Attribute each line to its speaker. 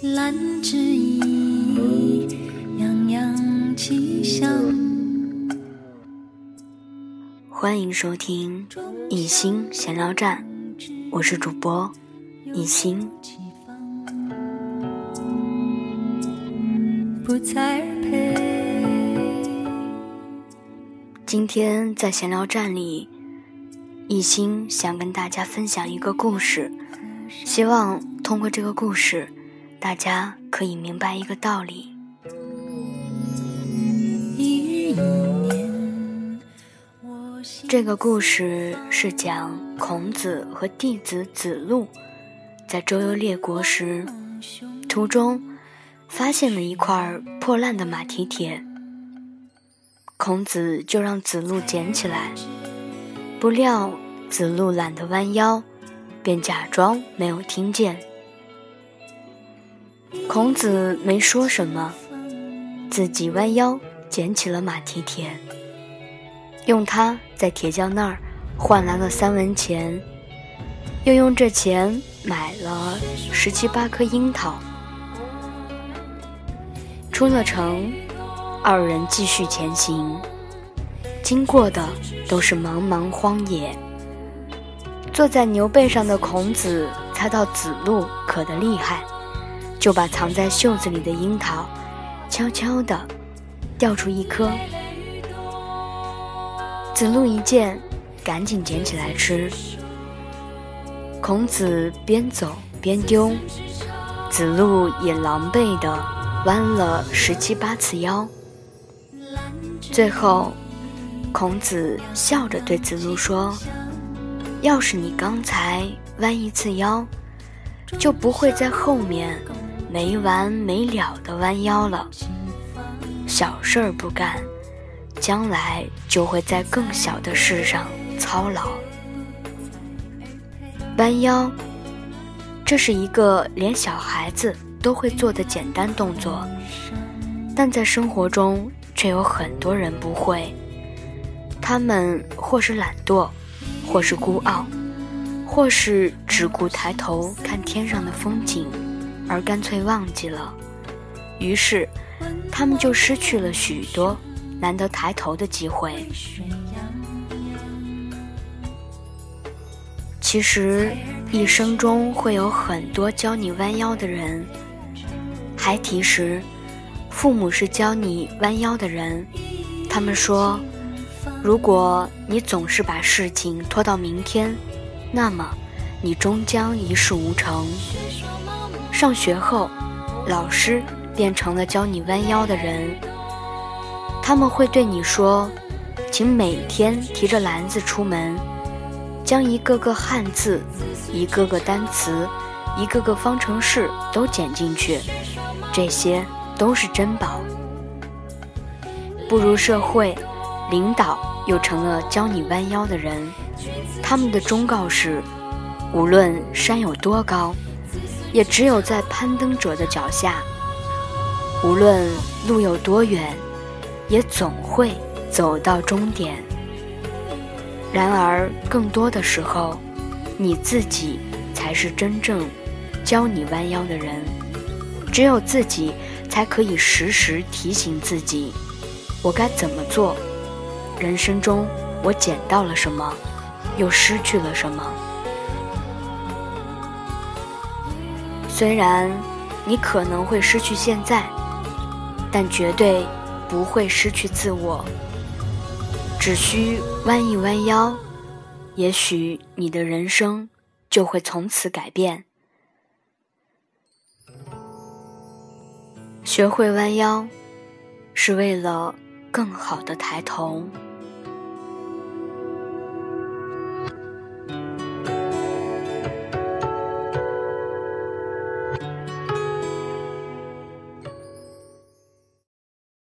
Speaker 1: 兰之意，洋洋气象。
Speaker 2: 欢迎收听一心闲聊站，我是主播一心。
Speaker 1: 不再配。
Speaker 2: 今天在闲聊站里，一心想跟大家分享一个故事，希望通过这个故事，大家可以明白一个道理。这个故事是讲孔子和弟子子路在周游列国时，途中发现了一块破烂的马蹄铁，孔子就让子路捡起来，不料子路懒得弯腰，便假装没有听见。孔子没说什么，自己弯腰捡起了马蹄铁。用它在铁匠那儿换来了三文钱，又用这钱买了十七八颗樱桃。出了城，二人继续前行，经过的都是茫茫荒野。坐在牛背上的孔子猜到子路渴得厉害，就把藏在袖子里的樱桃悄悄地掉出一颗。子路一见，赶紧捡起来吃。孔子边走边丢，子路也狼狈地弯了十七八次腰。最后，孔子笑着对子路说：“要是你刚才弯一次腰，就不会在后面没完没了的弯腰了。小事儿不干。”将来就会在更小的事上操劳。弯腰，这是一个连小孩子都会做的简单动作，但在生活中却有很多人不会。他们或是懒惰，或是孤傲，或是只顾抬头看天上的风景，而干脆忘记了。于是，他们就失去了许多。难得抬头的机会。其实，一生中会有很多教你弯腰的人。孩提时，父母是教你弯腰的人。他们说，如果你总是把事情拖到明天，那么你终将一事无成。上学后，老师变成了教你弯腰的人。他们会对你说：“请每天提着篮子出门，将一个个汉字、一个个单词、一个个方程式都捡进去，这些都是珍宝。”步入社会，领导又成了教你弯腰的人。他们的忠告是：无论山有多高，也只有在攀登者的脚下；无论路有多远。也总会走到终点。然而，更多的时候，你自己才是真正教你弯腰的人。只有自己才可以时时提醒自己：我该怎么做？人生中我捡到了什么，又失去了什么？虽然你可能会失去现在，但绝对。不会失去自我，只需弯一弯腰，也许你的人生就会从此改变。学会弯腰，是为了更好的抬头。